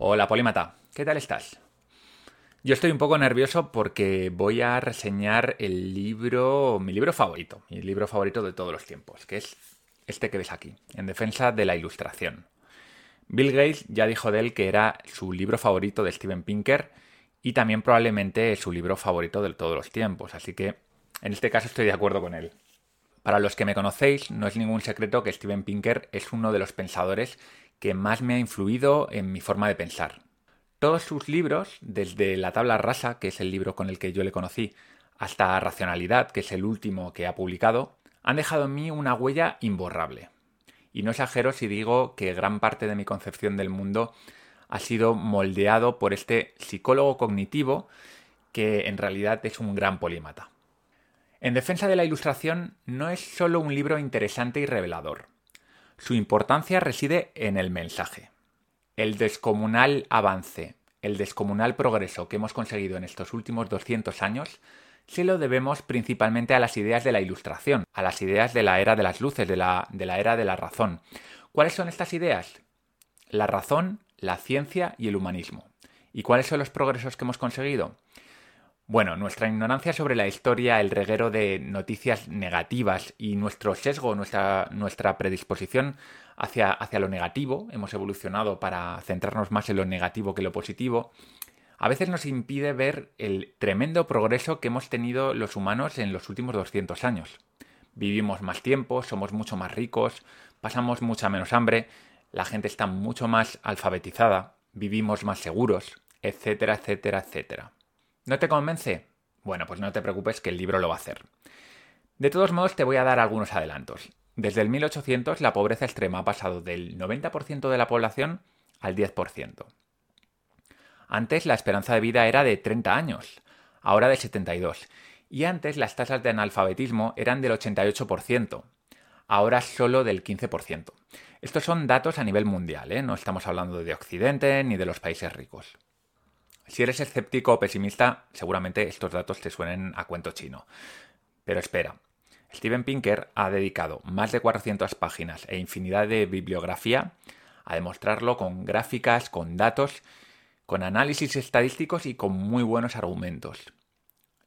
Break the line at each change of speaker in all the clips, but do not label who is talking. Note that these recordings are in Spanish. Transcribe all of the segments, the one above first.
Hola Polímata, ¿qué tal estás? Yo estoy un poco nervioso porque voy a reseñar el libro, mi libro favorito, mi libro favorito de todos los tiempos, que es este que ves aquí, En defensa de la ilustración. Bill Gates ya dijo de él que era su libro favorito de Steven Pinker y también probablemente su libro favorito de todos los tiempos, así que en este caso estoy de acuerdo con él. Para los que me conocéis, no es ningún secreto que Steven Pinker es uno de los pensadores que más me ha influido en mi forma de pensar. Todos sus libros, desde La tabla rasa, que es el libro con el que yo le conocí, hasta Racionalidad, que es el último que ha publicado, han dejado en mí una huella imborrable. Y no exagero si digo que gran parte de mi concepción del mundo ha sido moldeado por este psicólogo cognitivo que en realidad es un gran polímata. En defensa de la ilustración no es solo un libro interesante y revelador. Su importancia reside en el mensaje. El descomunal avance, el descomunal progreso que hemos conseguido en estos últimos 200 años se lo debemos principalmente a las ideas de la ilustración, a las ideas de la era de las luces, de la, de la era de la razón. ¿Cuáles son estas ideas? La razón, la ciencia y el humanismo. ¿Y cuáles son los progresos que hemos conseguido? Bueno, nuestra ignorancia sobre la historia, el reguero de noticias negativas y nuestro sesgo, nuestra, predisposición hacia, lo negativo, hemos evolucionado para centrarnos más en lo negativo que lo positivo, a veces nos impide ver el tremendo progreso que hemos tenido los humanos en los últimos 200 años. Vivimos más tiempo, somos mucho más ricos, pasamos mucha menos hambre, la gente está mucho más alfabetizada, vivimos más seguros, etcétera, etcétera, etcétera. ¿No te convence? Bueno, pues no te preocupes que el libro lo va a hacer. De todos modos, te voy a dar algunos adelantos. Desde el 1800 la pobreza extrema ha pasado del 90% de la población al 10%. Antes la esperanza de vida era de 30 años, ahora de 72. Y antes las tasas de analfabetismo eran del 88%, ahora solo del 15%. Estos son datos a nivel mundial, ¿eh? no estamos hablando de Occidente ni de los países ricos. Si eres escéptico o pesimista, seguramente estos datos te suenen a cuento chino. Pero espera, Steven Pinker ha dedicado más de 400 páginas e infinidad de bibliografía a demostrarlo con gráficas, con datos, con análisis estadísticos y con muy buenos argumentos.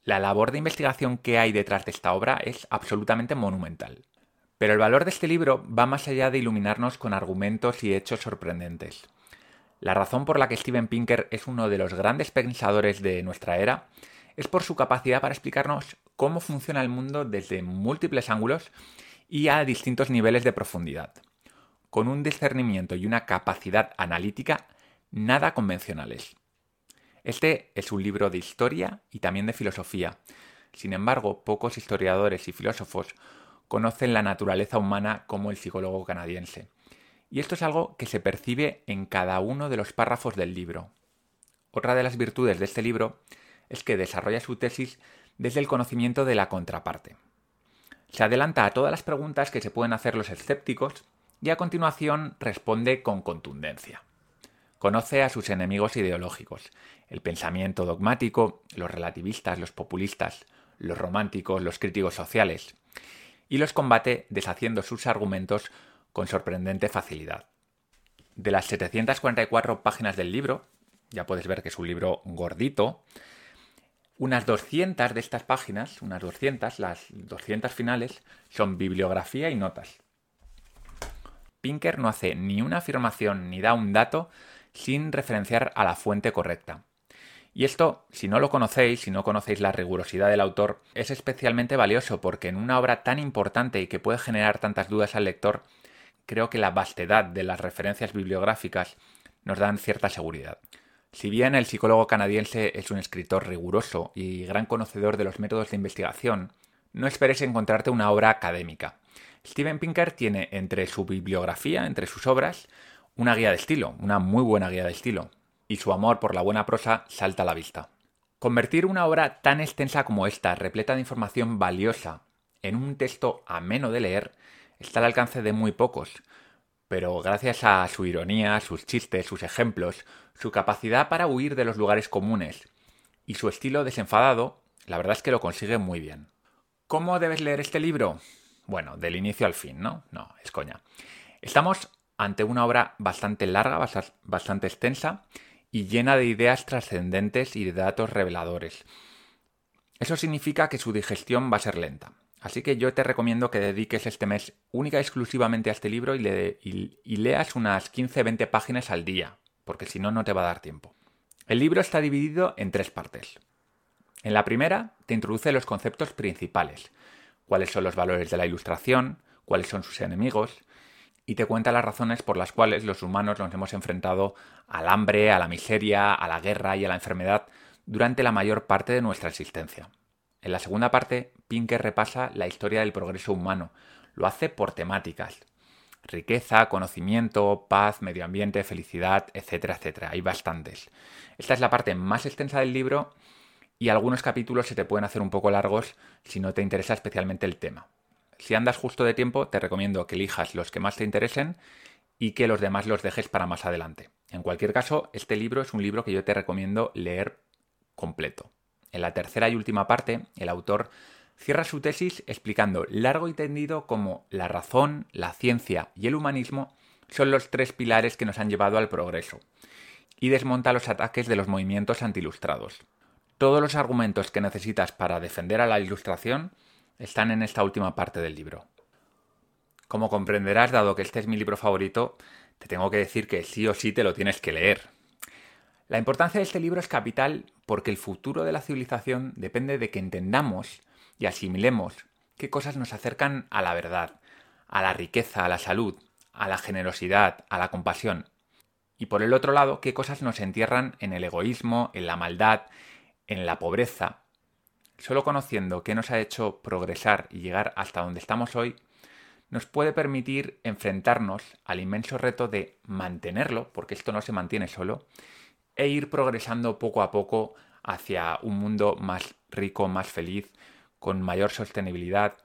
La labor de investigación que hay detrás de esta obra es absolutamente monumental. Pero el valor de este libro va más allá de iluminarnos con argumentos y hechos sorprendentes. La razón por la que Steven Pinker es uno de los grandes pensadores de nuestra era es por su capacidad para explicarnos cómo funciona el mundo desde múltiples ángulos y a distintos niveles de profundidad, con un discernimiento y una capacidad analítica nada convencionales. Este es un libro de historia y también de filosofía. Sin embargo, pocos historiadores y filósofos conocen la naturaleza humana como el psicólogo canadiense y esto es algo que se percibe en cada uno de los párrafos del libro. Otra de las virtudes de este libro es que desarrolla su tesis desde el conocimiento de la contraparte. Se adelanta a todas las preguntas que se pueden hacer los escépticos y a continuación responde con contundencia. Conoce a sus enemigos ideológicos, el pensamiento dogmático, los relativistas, los populistas, los románticos, los críticos sociales, y los combate deshaciendo sus argumentos con sorprendente facilidad. De las 744 páginas del libro, ya puedes ver que es un libro gordito, unas 200 de estas páginas, unas 200, las 200 finales, son bibliografía y notas. Pinker no hace ni una afirmación ni da un dato sin referenciar a la fuente correcta. Y esto, si no lo conocéis, si no conocéis la rigurosidad del autor, es especialmente valioso porque en una obra tan importante y que puede generar tantas dudas al lector, creo que la vastedad de las referencias bibliográficas nos dan cierta seguridad. Si bien el psicólogo canadiense es un escritor riguroso y gran conocedor de los métodos de investigación, no esperes encontrarte una obra académica. Steven Pinker tiene entre su bibliografía, entre sus obras, una guía de estilo, una muy buena guía de estilo, y su amor por la buena prosa salta a la vista. Convertir una obra tan extensa como esta, repleta de información valiosa, en un texto ameno de leer, está al alcance de muy pocos, pero gracias a su ironía, sus chistes, sus ejemplos, su capacidad para huir de los lugares comunes y su estilo desenfadado, la verdad es que lo consigue muy bien. ¿Cómo debes leer este libro? Bueno, del inicio al fin, ¿no? No, es coña. Estamos ante una obra bastante larga, bastante extensa y llena de ideas trascendentes y de datos reveladores. Eso significa que su digestión va a ser lenta. Así que yo te recomiendo que dediques este mes única y exclusivamente a este libro y, leas unas 15-20 páginas al día, porque si no, no te va a dar tiempo. El libro está dividido en tres partes. En la primera, te introduce los conceptos principales, cuáles son los valores de la ilustración, cuáles son sus enemigos, y te cuenta las razones por las cuales los humanos nos hemos enfrentado al hambre, a la miseria, a la guerra y a la enfermedad durante la mayor parte de nuestra existencia. En la segunda parte, Pinker repasa la historia del progreso humano. Lo hace por temáticas. Riqueza, conocimiento, paz, medio ambiente, felicidad, etcétera, etcétera. Hay bastantes. Esta es la parte más extensa del libro y algunos capítulos se te pueden hacer un poco largos si no te interesa especialmente el tema. Si andas justo de tiempo, te recomiendo que elijas los que más te interesen y que los demás los dejes para más adelante. En cualquier caso, este libro es un libro que yo te recomiendo leer completo. En la tercera y última parte, el autor cierra su tesis explicando largo y tendido cómo la razón, la ciencia y el humanismo son los tres pilares que nos han llevado al progreso, y desmonta los ataques de los movimientos antiilustrados. Todos los argumentos que necesitas para defender a la ilustración están en esta última parte del libro. Como comprenderás, dado que este es mi libro favorito, te tengo que decir que sí o sí te lo tienes que leer. La importancia de este libro es capital porque el futuro de la civilización depende de que entendamos y asimilemos qué cosas nos acercan a la verdad, a la riqueza, a la salud, a la generosidad, a la compasión. Y por el otro lado, qué cosas nos entierran en el egoísmo, en la maldad, en la pobreza. Solo conociendo qué nos ha hecho progresar y llegar hasta donde estamos hoy, nos puede permitir enfrentarnos al inmenso reto de mantenerlo, porque esto no se mantiene solo, e ir progresando poco a poco hacia un mundo más rico, más feliz, con mayor sostenibilidad,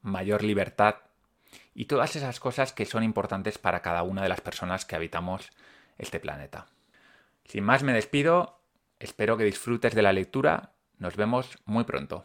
mayor libertad y todas esas cosas que son importantes para cada una de las personas que habitamos este planeta. Sin más me despido, espero que disfrutes de la lectura, nos vemos muy pronto.